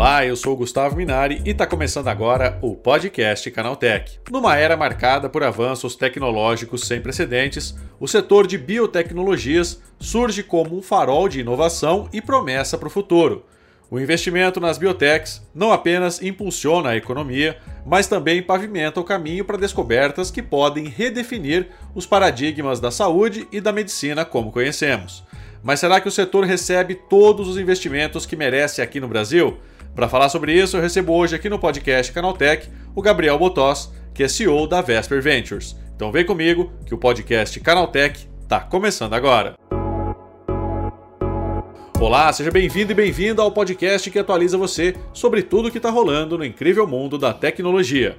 Olá, eu sou Gustavo Minari e está começando agora o podcast Canaltech. Numa era marcada por avanços tecnológicos sem precedentes, o setor de biotecnologias surge como um farol de inovação e promessa para o futuro. O investimento nas biotechs não apenas impulsiona a economia, mas também pavimenta o caminho para descobertas que podem redefinir os paradigmas da saúde e da medicina como conhecemos. Mas será que o setor recebe todos os investimentos que merece aqui no Brasil? Para falar sobre isso, eu recebo hoje aqui no podcast Canaltech o Gabriel Botós, que é CEO da Vesper Ventures. Então vem comigo que o podcast Canaltech está começando agora. Olá, seja bem-vindo e bem-vinda ao podcast que atualiza você sobre tudo que está rolando no incrível mundo da tecnologia.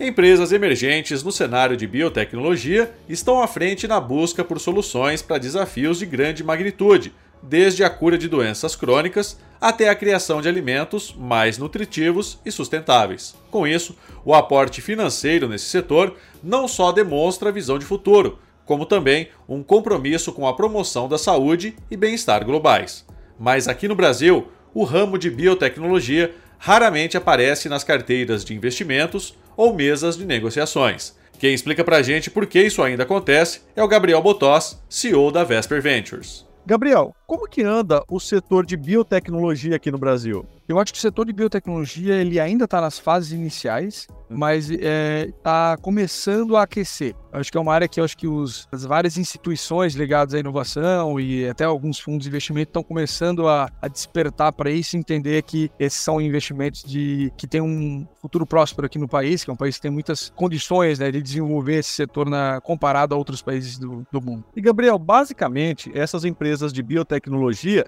Empresas emergentes no cenário de biotecnologia estão à frente na busca por soluções para desafios de grande magnitude, desde a cura de doenças crônicas até a criação de alimentos mais nutritivos e sustentáveis. Com isso, o aporte financeiro nesse setor não só demonstra visão de futuro, como também um compromisso com a promoção da saúde e bem-estar globais. Mas aqui no Brasil, o ramo de biotecnologia raramente aparece nas carteiras de investimentos ou mesas de negociações. Quem explica pra gente por que isso ainda acontece é o Gabriel Botós, CEO da Vesper Ventures. Gabriel, como que anda o setor de biotecnologia aqui no Brasil? Eu acho que o setor de biotecnologia ele ainda está nas fases iniciais, mas está é, tá começando a aquecer. Acho que é uma área que eu acho que os, as várias instituições ligadas à inovação e até alguns fundos de investimento estão começando a, a despertar para isso, entender que esses são investimentos de que tem um futuro próspero aqui no país, que é um país que tem muitas condições né, de desenvolver esse setor na, comparado a outros países do, do mundo. E Gabriel, basicamente essas empresas de biotecnologia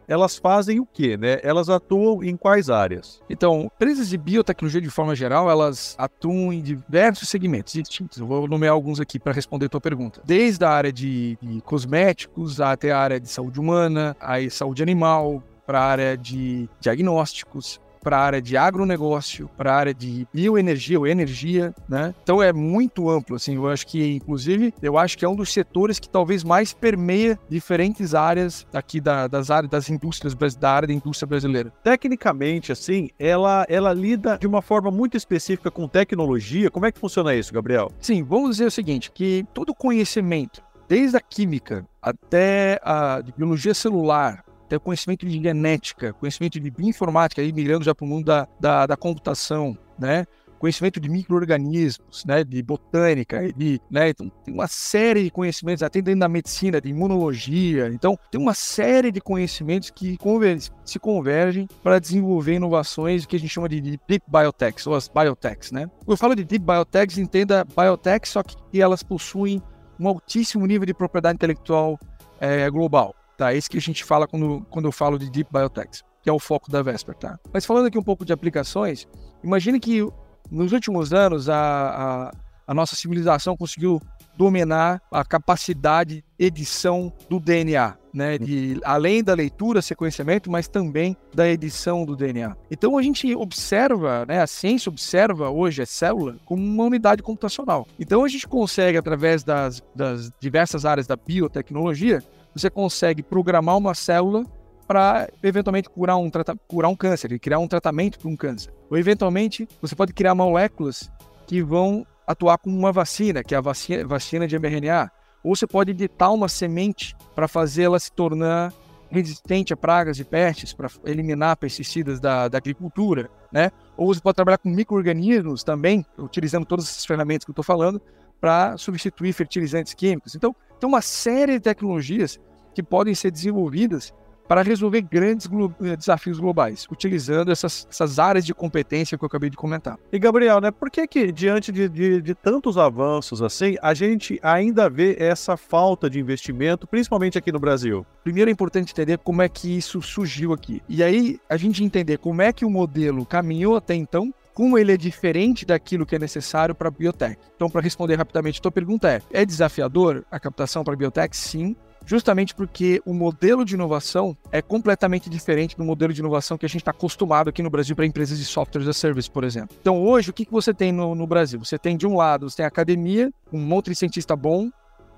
elas fazem o quê? Né? Elas atuam em quais áreas? Então, empresas de biotecnologia, de forma geral, elas atuam em diversos segmentos distintos. Eu vou nomear alguns aqui para responder a tua pergunta. Desde a área de, de cosméticos até a área de saúde humana, a saúde animal, para a área de diagnósticos, para a área de agronegócio, para a área de bioenergia ou energia, né? Então é muito amplo, assim, eu acho que, inclusive, eu acho que é um dos setores que talvez mais permeia diferentes áreas aqui da, das áreas das indústrias, da área da indústria brasileira. Tecnicamente, assim, ela, ela lida de uma forma muito específica com tecnologia. Como é que funciona isso, Gabriel? Sim, vamos dizer o seguinte, que todo conhecimento, desde a química até a biologia celular, ter conhecimento de genética, conhecimento de bioinformática, aí migrando já para o mundo da, da, da, computação, né? conhecimento de micro-organismos, né? de botânica, de, né? então, tem uma série de conhecimentos, até dentro da medicina, de imunologia, então tem uma série de conhecimentos que conver se convergem para desenvolver inovações que a gente chama de Deep Biotechs, ou as Biotechs. Né? Quando eu falo de Deep Biotechs, entenda Biotechs, só que elas possuem um altíssimo nível de propriedade intelectual é, global. Tá? É isso que a gente fala quando, quando eu falo de Deep Biotechs, que é o foco da Vesper. Tá? Mas falando aqui um pouco de aplicações, imagine que nos últimos anos a, a, a nossa civilização conseguiu dominar a capacidade de edição do DNA, né? De, além da leitura, sequenciamento, mas também da edição do DNA. Então a gente observa, né? A ciência observa hoje a célula como uma unidade computacional. Então a gente consegue, através das, das diversas áreas da biotecnologia, você consegue programar uma célula para eventualmente curar um, curar um câncer, criar um tratamento para um câncer. Ou eventualmente você pode criar moléculas que vão atuar como uma vacina, que é a vacina, vacina de mRNA. Ou você pode editar uma semente para fazê-la se tornar resistente a pragas e pestes, para eliminar pesticidas da, da agricultura, né? Ou você pode trabalhar com micro-organismos também, utilizando todas essas ferramentas que eu estou falando, para substituir fertilizantes químicos. Então, tem uma série de tecnologias que podem ser desenvolvidas para resolver grandes glo eh, desafios globais, utilizando essas, essas, áreas de competência que eu acabei de comentar. E Gabriel, né, por que que diante de, de, de, tantos avanços assim, a gente ainda vê essa falta de investimento, principalmente aqui no Brasil? Primeiro é importante entender como é que isso surgiu aqui. E aí a gente entender como é que o modelo caminhou até então como ele é diferente daquilo que é necessário para a biotech. Então, para responder rapidamente, a tua pergunta é: é desafiador a captação para a biotech? Sim, justamente porque o modelo de inovação é completamente diferente do modelo de inovação que a gente está acostumado aqui no Brasil para empresas de software as service, por exemplo. Então, hoje, o que, que você tem no, no Brasil? Você tem, de um lado, você tem a academia, um monte de cientista bom,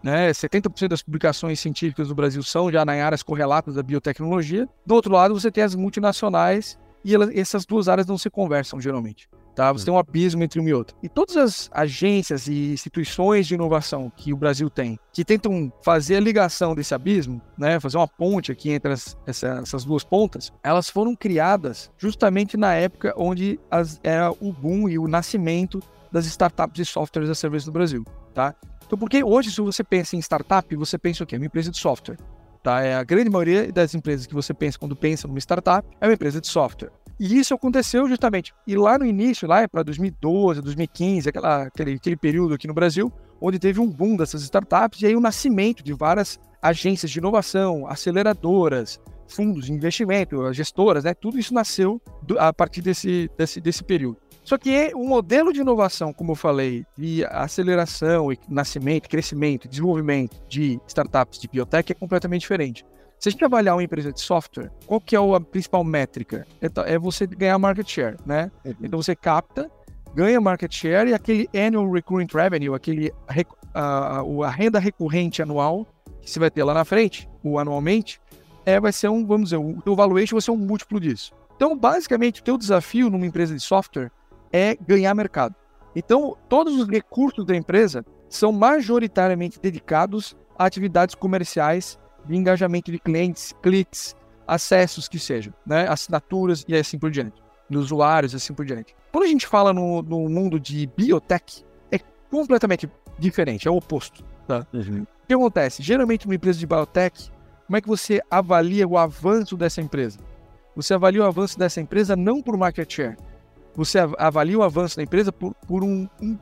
né? 70% das publicações científicas do Brasil são já em áreas correlatas da biotecnologia. Do outro lado, você tem as multinacionais e ela, essas duas áreas não se conversam geralmente. Tá? Você tem um abismo entre uma e outra. E todas as agências e instituições de inovação que o Brasil tem, que tentam fazer a ligação desse abismo, né, fazer uma ponte aqui entre as, essa, essas duas pontas, elas foram criadas justamente na época onde as, era o boom e o nascimento das startups de softwares a serviço no Brasil. Tá? Então, porque hoje, se você pensa em startup, você pensa o quê? Uma empresa de software. Tá? É a grande maioria das empresas que você pensa quando pensa numa startup é uma empresa de software. E isso aconteceu justamente. E lá no início, lá para 2012, 2015, aquela, aquele, aquele período aqui no Brasil, onde teve um boom dessas startups e aí o nascimento de várias agências de inovação, aceleradoras, fundos de investimento, gestoras, né? Tudo isso nasceu a partir desse, desse, desse período. Só que o modelo de inovação, como eu falei, de aceleração, nascimento, crescimento, desenvolvimento de startups de biotech é completamente diferente. Se a gente avaliar uma empresa de software, qual que é a principal métrica? É, é você ganhar market share, né? Uhum. Então você capta, ganha market share e aquele annual recurring revenue, aquele a, a renda recorrente anual que você vai ter lá na frente, ou anualmente, é, vai ser um, vamos dizer, o teu valuation vai ser um múltiplo disso. Então, basicamente, o teu desafio numa empresa de software é ganhar mercado. Então, todos os recursos da empresa são majoritariamente dedicados a atividades comerciais de engajamento de clientes, cliques, acessos que sejam, né? assinaturas e assim por diante, de usuários e assim por diante. Quando a gente fala no, no mundo de biotech, é completamente diferente, é o oposto. Tá? Uhum. O que acontece? Geralmente, uma empresa de biotech, como é que você avalia o avanço dessa empresa? Você avalia o avanço dessa empresa não por market share, você avalia o avanço da empresa por, por um, um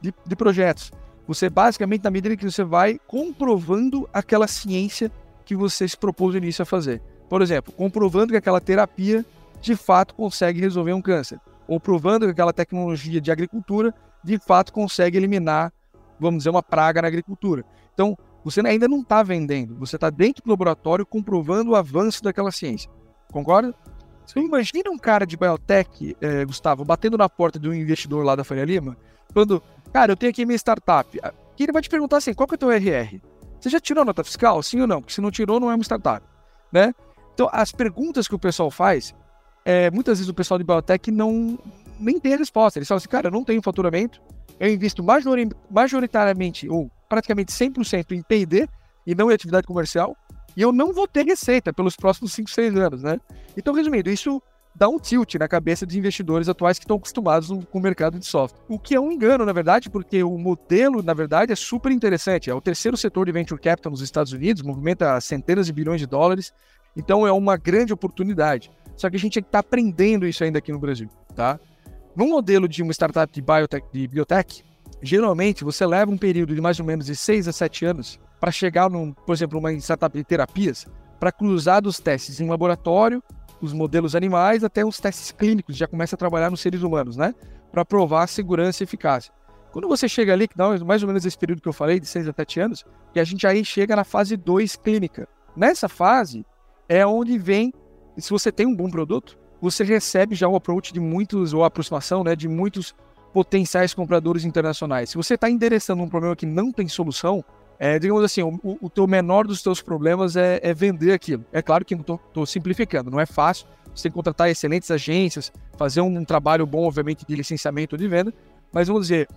de, de projetos. Você basicamente, na medida que você vai comprovando aquela ciência que você se propôs no início a fazer. Por exemplo, comprovando que aquela terapia de fato consegue resolver um câncer, ou provando que aquela tecnologia de agricultura de fato consegue eliminar, vamos dizer, uma praga na agricultura. Então, você ainda não está vendendo, você está dentro do laboratório comprovando o avanço daquela ciência. Concorda? Você imagina um cara de biotech, eh, Gustavo, batendo na porta de um investidor lá da Faria Lima, quando Cara, eu tenho aqui minha startup. E ele vai te perguntar assim, qual que é o teu RR? Você já tirou nota fiscal? Sim ou não? Porque se não tirou, não é uma startup, né? Então, as perguntas que o pessoal faz, é, muitas vezes o pessoal de biotech não nem tem a resposta. Eles falam assim, cara, eu não tenho faturamento, eu invisto majoritariamente, ou praticamente 100% em P&D e não em atividade comercial, e eu não vou ter receita pelos próximos 5, 6 anos, né? Então, resumindo, isso dá um tilt na cabeça dos investidores atuais que estão acostumados com o mercado de software. O que é um engano, na verdade, porque o modelo, na verdade, é super interessante. É o terceiro setor de venture capital nos Estados Unidos, movimenta centenas de bilhões de dólares, então é uma grande oportunidade. Só que a gente está aprendendo isso ainda aqui no Brasil, tá? No modelo de uma startup de biotech, de biotech, geralmente você leva um período de mais ou menos de 6 a 7 anos para chegar, num, por exemplo, numa startup de terapias, para cruzar dos testes em laboratório os modelos animais até os testes clínicos, já começa a trabalhar nos seres humanos, né? Para provar a segurança e eficácia. Quando você chega ali, que dá mais ou menos esse período que eu falei, de 6 a 7 anos, que a gente aí chega na fase 2 clínica. Nessa fase é onde vem, se você tem um bom produto, você recebe já o approach de muitos, ou a aproximação né, de muitos potenciais compradores internacionais. Se você está endereçando um problema que não tem solução, é, digamos assim, o, o teu menor dos teus problemas é, é vender aquilo. É claro que estou simplificando, não é fácil. Você tem que contratar excelentes agências, fazer um, um trabalho bom, obviamente, de licenciamento de venda, mas vamos dizer,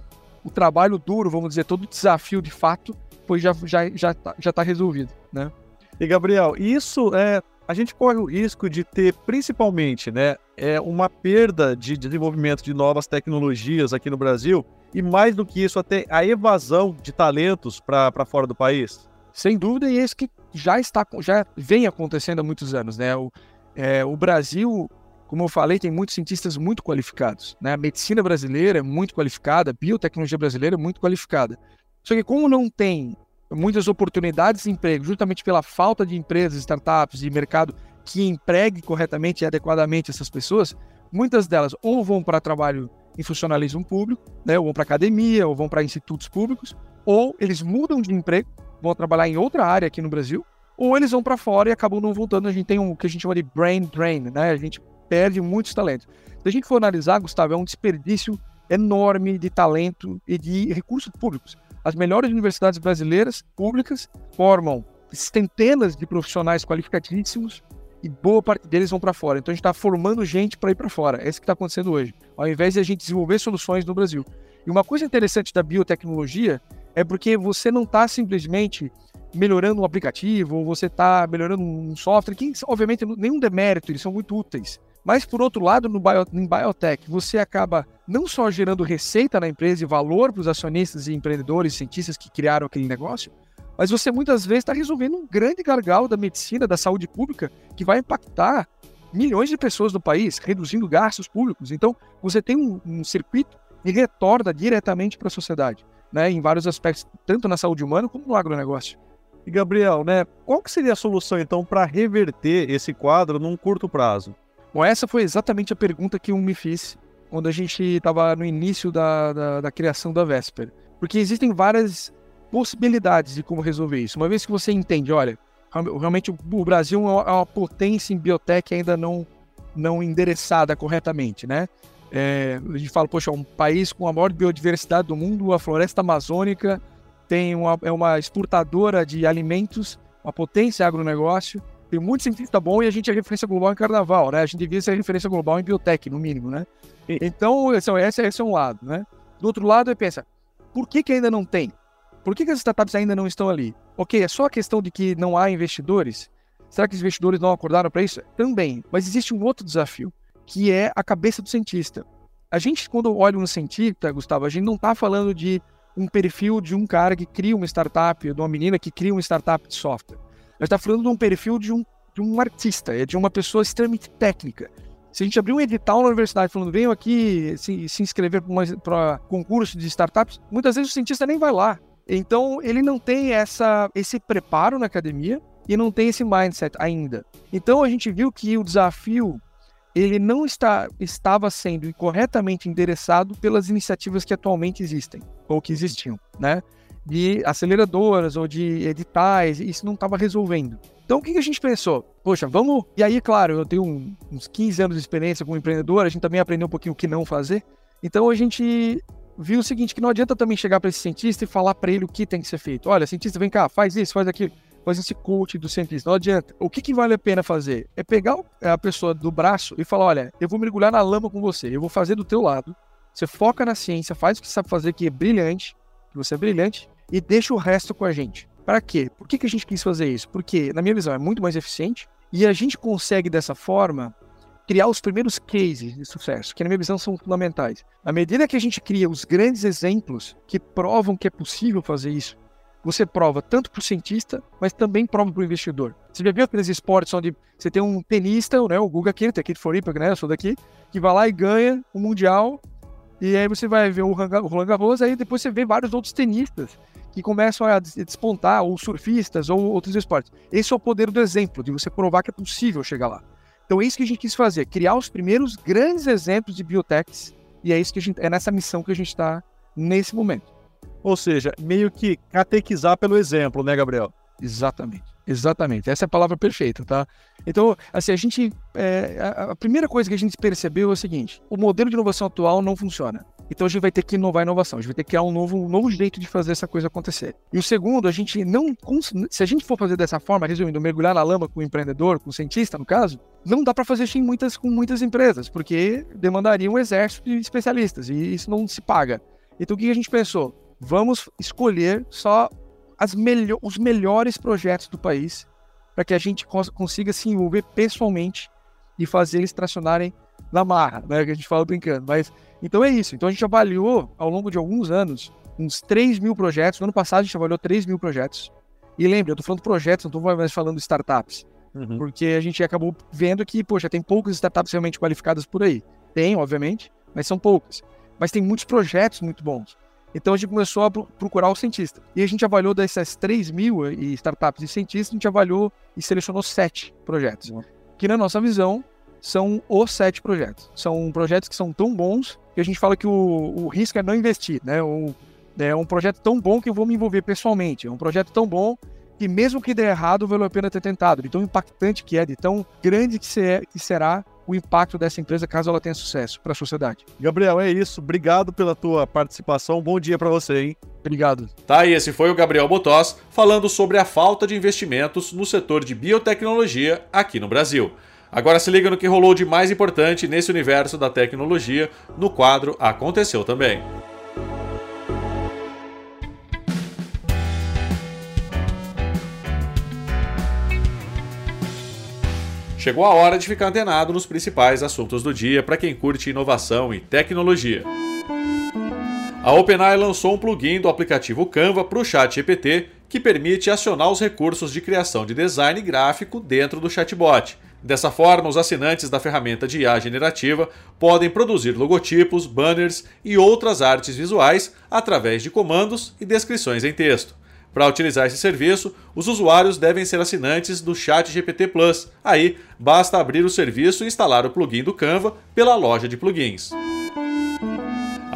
o trabalho duro, vamos dizer, todo o desafio de fato, pois já já já está já tá resolvido, né? E Gabriel, isso é a gente corre o risco de ter principalmente, né, é uma perda de desenvolvimento de novas tecnologias aqui no Brasil e mais do que isso, até a evasão de talentos para fora do país? Sem dúvida, e é isso que já está, já vem acontecendo há muitos anos, né? O, é, o Brasil, como eu falei, tem muitos cientistas muito qualificados, né? A medicina brasileira é muito qualificada, a biotecnologia brasileira é muito qualificada. Só que como não tem muitas oportunidades de emprego, justamente pela falta de empresas, startups e mercado que empregue corretamente e adequadamente essas pessoas, muitas delas ou vão para trabalho em funcionalismo público, né, ou vão para academia, ou vão para institutos públicos, ou eles mudam de emprego, vão trabalhar em outra área aqui no Brasil, ou eles vão para fora e acabam não voltando. A gente tem um, o que a gente chama de brain drain, né? A gente perde muitos talentos. Se a gente for analisar, Gustavo, é um desperdício enorme de talento e de recursos públicos. As melhores universidades brasileiras públicas formam centenas de profissionais qualificadíssimos e boa parte deles vão para fora. Então a gente está formando gente para ir para fora. É isso que está acontecendo hoje, ao invés de a gente desenvolver soluções no Brasil. E uma coisa interessante da biotecnologia é porque você não está simplesmente melhorando um aplicativo ou você está melhorando um software, que obviamente nenhum demérito, eles são muito úteis. Mas por outro lado, no bio, em biotech, você acaba não só gerando receita na empresa e valor para os acionistas e empreendedores cientistas que criaram aquele negócio, mas você muitas vezes está resolvendo um grande gargalo da medicina, da saúde pública, que vai impactar milhões de pessoas no país, reduzindo gastos públicos. Então, você tem um, um circuito e retorna diretamente para a sociedade, né, em vários aspectos, tanto na saúde humana como no agronegócio. E Gabriel, né, qual que seria a solução então para reverter esse quadro num curto prazo? Bom, essa foi exatamente a pergunta que eu me fiz quando a gente estava no início da, da, da criação da Vesper. Porque existem várias possibilidades de como resolver isso. Uma vez que você entende, olha, realmente o Brasil é uma potência em biotech ainda não, não endereçada corretamente, né? É, a gente fala, poxa, um país com a maior biodiversidade do mundo, a floresta amazônica tem uma, é uma exportadora de alimentos, uma potência agronegócio, tem muito cientista bom e a gente é referência global em carnaval, né? A gente devia ser referência global em biotech, no mínimo, né? Então, esse, esse é um lado, né? Do outro lado, eu penso, por que, que ainda não tem? Por que, que as startups ainda não estão ali? Ok, é só a questão de que não há investidores? Será que os investidores não acordaram para isso? Também. Mas existe um outro desafio, que é a cabeça do cientista. A gente, quando olha um cientista, Gustavo, a gente não está falando de um perfil de um cara que cria uma startup, de uma menina que cria uma startup de software. Gente está falando de um perfil de um, de um artista, é de uma pessoa extremamente técnica. Se a gente abrir um edital na universidade falando, venham aqui se, se inscrever para concurso de startups, muitas vezes o cientista nem vai lá. Então, ele não tem essa, esse preparo na academia e não tem esse mindset ainda. Então, a gente viu que o desafio ele não está, estava sendo corretamente endereçado pelas iniciativas que atualmente existem, ou que existiam, né? De aceleradoras ou de editais, isso não estava resolvendo. Então, o que a gente pensou? Poxa, vamos. E aí, claro, eu tenho uns 15 anos de experiência como empreendedor, a gente também aprendeu um pouquinho o que não fazer. Então, a gente viu o seguinte, que não adianta também chegar para esse cientista e falar para ele o que tem que ser feito. Olha, cientista, vem cá, faz isso, faz aquilo. Faz esse coach do cientista. Não adianta. O que, que vale a pena fazer? É pegar a pessoa do braço e falar, olha, eu vou mergulhar na lama com você, eu vou fazer do teu lado. Você foca na ciência, faz o que sabe fazer, que é brilhante, que você é brilhante, e deixa o resto com a gente. Para quê? Por que, que a gente quis fazer isso? Porque, na minha visão, é muito mais eficiente e a gente consegue dessa forma criar os primeiros cases de sucesso, que na minha visão são fundamentais. À medida que a gente cria os grandes exemplos que provam que é possível fazer isso, você prova tanto para o cientista, mas também prova para o investidor. Você já viu aqueles esportes onde você tem um tenista, né, o Guga Kent, aqui de Floripa, né, eu sou daqui, que vai lá e ganha o Mundial, e aí você vai ver o Roland Garros, aí depois você vê vários outros tenistas que começam a despontar, ou surfistas, ou outros esportes. Esse é o poder do exemplo, de você provar que é possível chegar lá. Então é isso que a gente quis fazer, criar os primeiros grandes exemplos de biotechs, e é isso que a gente é nessa missão que a gente está nesse momento. Ou seja, meio que catequizar pelo exemplo, né, Gabriel? Exatamente, exatamente. Essa é a palavra perfeita, tá? Então, assim, a gente. É, a, a primeira coisa que a gente percebeu é o seguinte: o modelo de inovação atual não funciona. Então a gente vai ter que inovar a inovação, a gente vai ter que criar um novo, um novo jeito de fazer essa coisa acontecer. E o segundo, a gente não. Se a gente for fazer dessa forma, resumindo, mergulhar na lama com o empreendedor, com o cientista, no caso, não dá para fazer isso em muitas, com muitas empresas, porque demandaria um exército de especialistas e isso não se paga. Então o que a gente pensou? Vamos escolher só melho os melhores projetos do país para que a gente cons consiga se envolver pessoalmente e fazer eles tracionarem na marra, né? Que a gente fala brincando. Mas então é isso. Então a gente avaliou ao longo de alguns anos uns 3 mil projetos. No ano passado a gente avaliou 3 mil projetos. E lembra, eu estou falando projetos, não estou mais falando startups. Uhum. Porque a gente acabou vendo que, poxa, tem poucas startups realmente qualificadas por aí. Tem, obviamente, mas são poucas. Mas tem muitos projetos muito bons. Então a gente começou a procurar o cientista. E a gente avaliou dessas 3 mil eh, startups e cientistas, a gente avaliou e selecionou sete projetos. Uhum. Que na nossa visão são os sete projetos. São projetos que são tão bons que a gente fala que o, o risco é não investir, né? O, é um projeto tão bom que eu vou me envolver pessoalmente. É um projeto tão bom que mesmo que der errado, valeu a pena ter tentado. De tão impactante que é, de tão grande que, ser, que será o impacto dessa empresa caso ela tenha sucesso para a sociedade. Gabriel, é isso. Obrigado pela tua participação. Bom dia para você, hein? Obrigado. Tá, e esse foi o Gabriel Botós falando sobre a falta de investimentos no setor de biotecnologia aqui no Brasil. Agora se liga no que rolou de mais importante nesse universo da tecnologia no quadro Aconteceu também. Chegou a hora de ficar antenado nos principais assuntos do dia para quem curte inovação e tecnologia. A OpenAI lançou um plugin do aplicativo Canva para o ChatGPT que permite acionar os recursos de criação de design gráfico dentro do chatbot. Dessa forma, os assinantes da ferramenta de IA generativa podem produzir logotipos, banners e outras artes visuais através de comandos e descrições em texto. Para utilizar esse serviço, os usuários devem ser assinantes do Chat GPT Plus. Aí, basta abrir o serviço e instalar o plugin do Canva pela loja de plugins.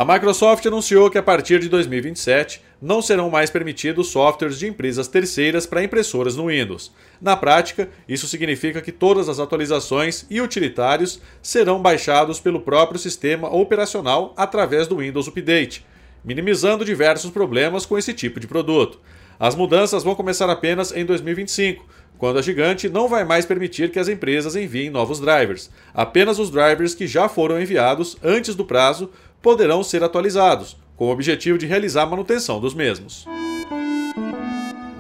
A Microsoft anunciou que a partir de 2027 não serão mais permitidos softwares de empresas terceiras para impressoras no Windows. Na prática, isso significa que todas as atualizações e utilitários serão baixados pelo próprio sistema operacional através do Windows Update, minimizando diversos problemas com esse tipo de produto. As mudanças vão começar apenas em 2025, quando a gigante não vai mais permitir que as empresas enviem novos drivers. Apenas os drivers que já foram enviados antes do prazo poderão ser atualizados, com o objetivo de realizar a manutenção dos mesmos.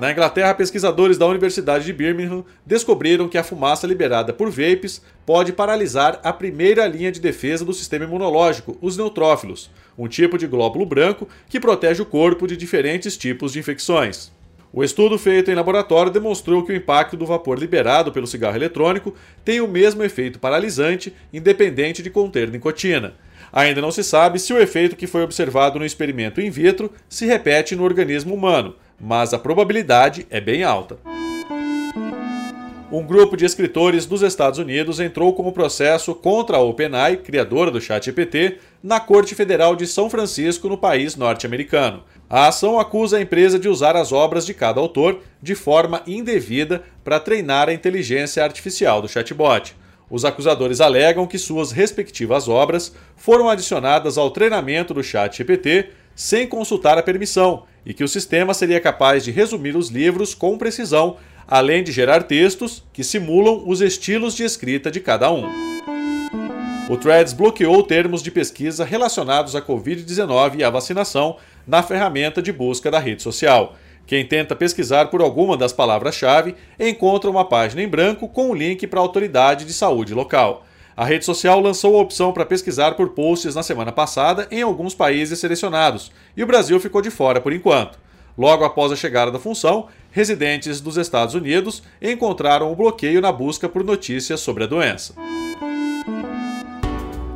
Na Inglaterra, pesquisadores da Universidade de Birmingham descobriram que a fumaça liberada por vapes pode paralisar a primeira linha de defesa do sistema imunológico, os neutrófilos, um tipo de glóbulo branco que protege o corpo de diferentes tipos de infecções. O estudo feito em laboratório demonstrou que o impacto do vapor liberado pelo cigarro eletrônico tem o mesmo efeito paralisante, independente de conter nicotina. Ainda não se sabe se o efeito que foi observado no experimento in vitro se repete no organismo humano, mas a probabilidade é bem alta. Um grupo de escritores dos Estados Unidos entrou com o processo contra a OpenAI, criadora do ChatGPT, na Corte Federal de São Francisco, no país norte-americano. A ação acusa a empresa de usar as obras de cada autor de forma indevida para treinar a inteligência artificial do chatbot. Os acusadores alegam que suas respectivas obras foram adicionadas ao treinamento do ChatGPT sem consultar a permissão e que o sistema seria capaz de resumir os livros com precisão, além de gerar textos que simulam os estilos de escrita de cada um. O Threads bloqueou termos de pesquisa relacionados à Covid-19 e à vacinação na ferramenta de busca da rede social. Quem tenta pesquisar por alguma das palavras-chave encontra uma página em branco com o um link para a autoridade de saúde local. A rede social lançou a opção para pesquisar por posts na semana passada em alguns países selecionados, e o Brasil ficou de fora por enquanto. Logo após a chegada da função, residentes dos Estados Unidos encontraram o bloqueio na busca por notícias sobre a doença.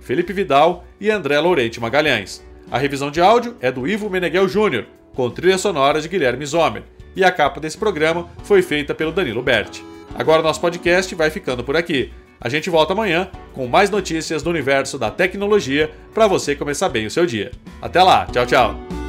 Felipe Vidal e André Lourente Magalhães. A revisão de áudio é do Ivo Meneghel Jr., com trilha sonora de Guilherme Zomer, e a capa desse programa foi feita pelo Danilo Berti. Agora nosso podcast vai ficando por aqui. A gente volta amanhã com mais notícias do universo da tecnologia para você começar bem o seu dia. Até lá, tchau, tchau.